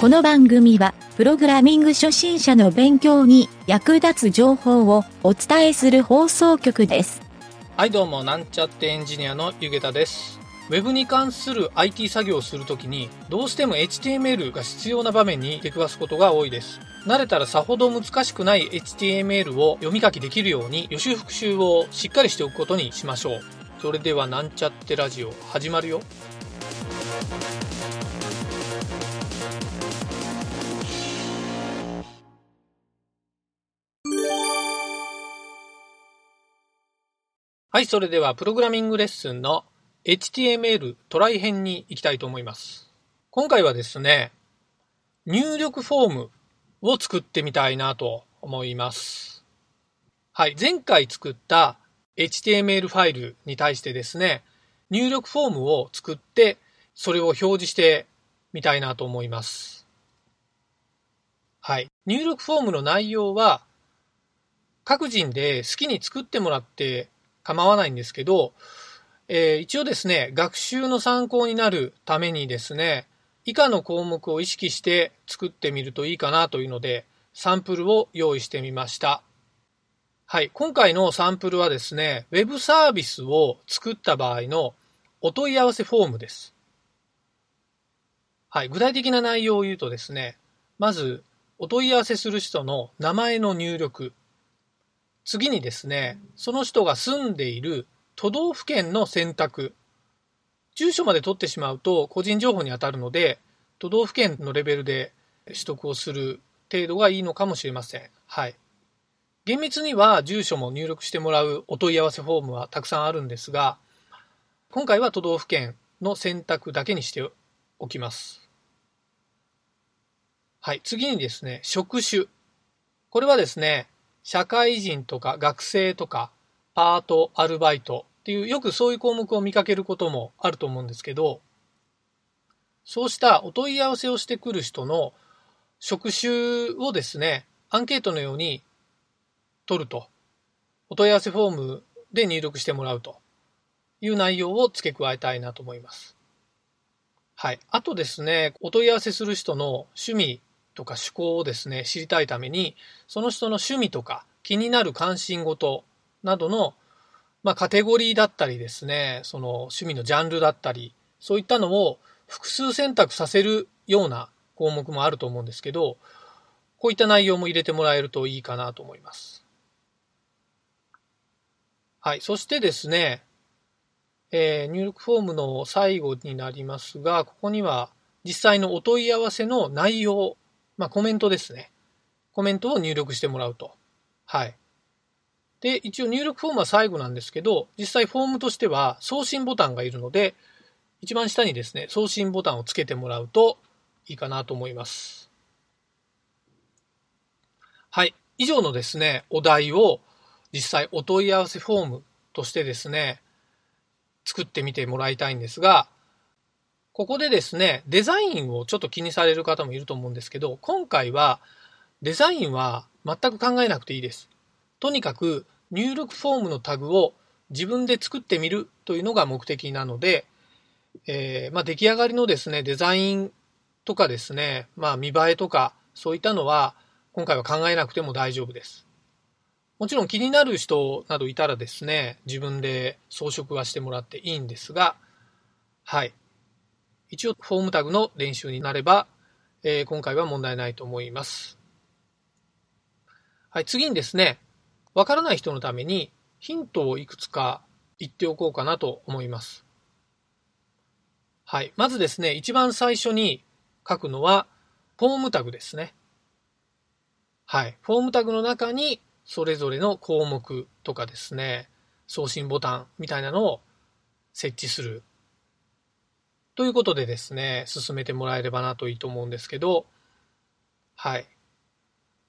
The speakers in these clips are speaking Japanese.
この番組は、プログラミング初心者の勉強に役立つ情報をお伝えする放送局です。はいどうもなんちゃってエンジニアのゆげたです。ウェブに関する IT 作業をするときにどうしても HTML が必要な場面に出くわすことが多いです。慣れたらさほど難しくない HTML を読み書きできるように予習復習をしっかりしておくことにしましょう。それではなんちゃってラジオ始まるよ。はい、それではプログラミングレッスンの HTML トライ編に行きたいと思います。今回はですね、入力フォームを作ってみたいなと思います。はい、前回作った HTML ファイルに対してですね、入力フォームを作って、それを表示してみたいなと思います。はい、入力フォームの内容は、各人で好きに作ってもらって構わないんですけど、えー一応ですね、学習の参考になるためにですね、以下の項目を意識して作ってみるといいかなというので、サンプルを用意してみました。はい、今回のサンプルはですね、ウェブサービスを作った場合のお問い合わせフォームです。はい、具体的な内容を言うとですね、まず、お問い合わせする人の名前の入力、次にですね、その人が住んでいる都道府県の選択。住所まで取ってしまうと個人情報に当たるので、都道府県のレベルで取得をする程度がいいのかもしれません。はい。厳密には住所も入力してもらうお問い合わせフォームはたくさんあるんですが、今回は都道府県の選択だけにしておきます。はい。次にですね、職種。これはですね、社会人とか学生とかパート、アルバイトっていうよくそういう項目を見かけることもあると思うんですけど、そうしたお問い合わせをしてくる人の職種をですね、アンケートのように取ると、お問い合わせフォームで入力してもらうという内容を付け加えたいなと思います。はい。あとですね、お問い合わせする人の趣味とか趣向をですね、知りたいために、その人の趣味とか気になる関心事などの、まあ、カテゴリーだったりですね、その趣味のジャンルだったり、そういったのを複数選択させるような項目もあると思うんですけど、こういった内容も入れてもらえるといいかなと思います。はい。そしてですね、えー入力フォームの最後になりますが、ここには実際のお問い合わせの内容、まあ、コメントですね。コメントを入力してもらうと。はい。で、一応入力フォームは最後なんですけど、実際フォームとしては送信ボタンがいるので、一番下にですね、送信ボタンをつけてもらうといいかなと思います。はい。以上のですね、お題を実際お問い合わせフォームとしてですね、作ってみてもらいたいんですが、ここでですね、デザインをちょっと気にされる方もいると思うんですけど、今回はデザインは全く考えなくていいです。とにかく入力フォームのタグを自分で作ってみるというのが目的なので、えーまあ、出来上がりのですね、デザインとかですね、まあ、見栄えとかそういったのは今回は考えなくても大丈夫です。もちろん気になる人などいたらですね、自分で装飾はしてもらっていいんですが、はい。一応フォームタグの練習になれば、えー今回は問題ないと思います。はい、次にですね、わからない人のためにヒントをいくつか言っておこうかなと思います。はい、まずですね、一番最初に書くのはフォームタグですね。はい、フォームタグの中にそれぞれの項目とかですね、送信ボタンみたいなのを設置する。ということでですね、進めてもらえればなといいと思うんですけど、はい。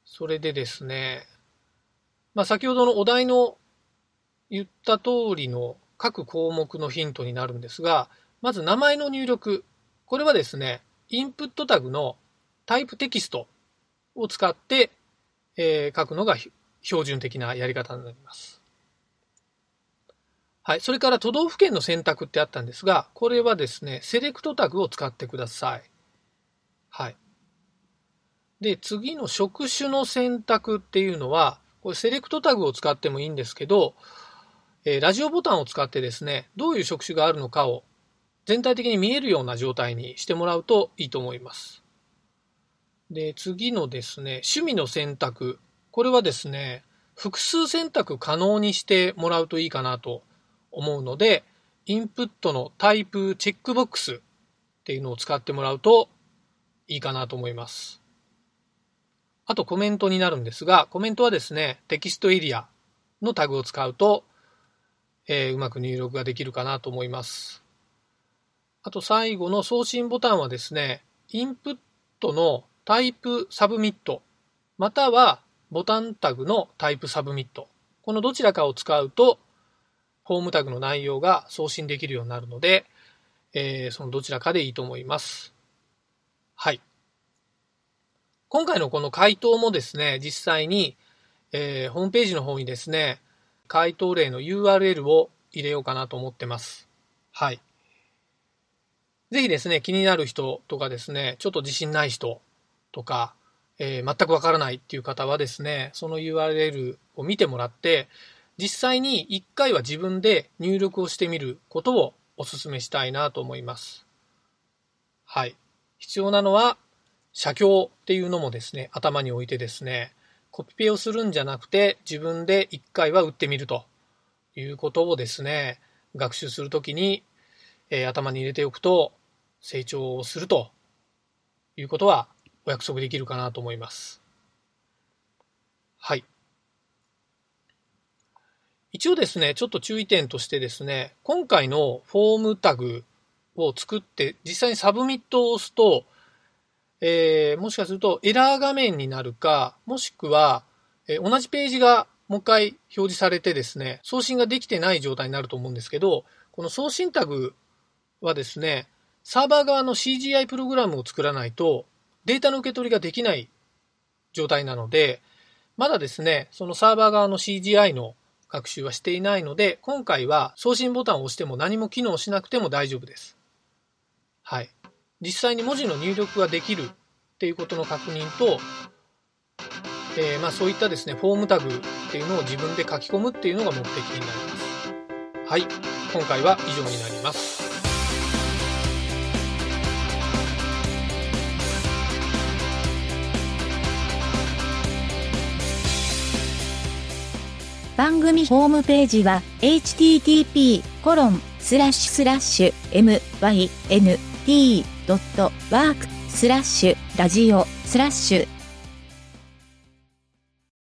それでですね、まあ、先ほどのお題の言った通りの各項目のヒントになるんですが、まず名前の入力。これはですね、インプットタグのタイプテキストを使って、えー書くのが標準的なやり方になります。はい。それから都道府県の選択ってあったんですが、これはですね、セレクトタグを使ってください。はい。で、次の職種の選択っていうのは、これセレクトタグを使ってもいいんですけど、えー、ラジオボタンを使ってですね、どういう職種があるのかを全体的に見えるような状態にしてもらうといいと思います。で、次のですね、趣味の選択。これはですね、複数選択可能にしてもらうといいかなと思うので、インプットのタイプチェックボックスっていうのを使ってもらうといいかなと思います。あとコメントになるんですが、コメントはですね、テキストエリアのタグを使うと、えー、うまく入力ができるかなと思います。あと最後の送信ボタンはですね、インプットの type submit、または button タグの type submit。このどちらかを使うと、ホームタグの内容が送信できるようになるので、えー、そのどちらかでいいと思います。はい。今回のこの回答もですね、実際に、えー、ホームページの方にですね、回答例の URL を入れようかなと思ってます。はい。ぜひですね、気になる人とかですね、ちょっと自信ない人とか、えー、全くわからないっていう方はですね、その URL を見てもらって、実際に1回は自分で入力をしてみることをお勧めしたいなと思います。はい。必要なのは、写経っていうのもですね、頭に置いてですね、コピペをするんじゃなくて、自分で一回は打ってみるということをですね、学習するときに、えー、頭に入れておくと、成長をするということはお約束できるかなと思います。はい。一応ですね、ちょっと注意点としてですね、今回のフォームタグを作って、実際にサブミットを押すと、えー、もしかするとエラー画面になるか、もしくは、えー、同じページがもう一回表示されてですね、送信ができてない状態になると思うんですけど、この送信タグはですね、サーバー側の CGI プログラムを作らないとデータの受け取りができない状態なので、まだですね、そのサーバー側の CGI の学習はしていないので、今回は送信ボタンを押しても何も機能しなくても大丈夫です。はい。実際に文字の入力ができるっていうことの確認と、えー、まあそういったですね、フォームタグっていうのを自分で書き込むっていうのが目的になります。はい。今回は以上になります。番組ホームページは http コロンスラッシュスラッシュ mynt.work スラッシュラジオスラッシュ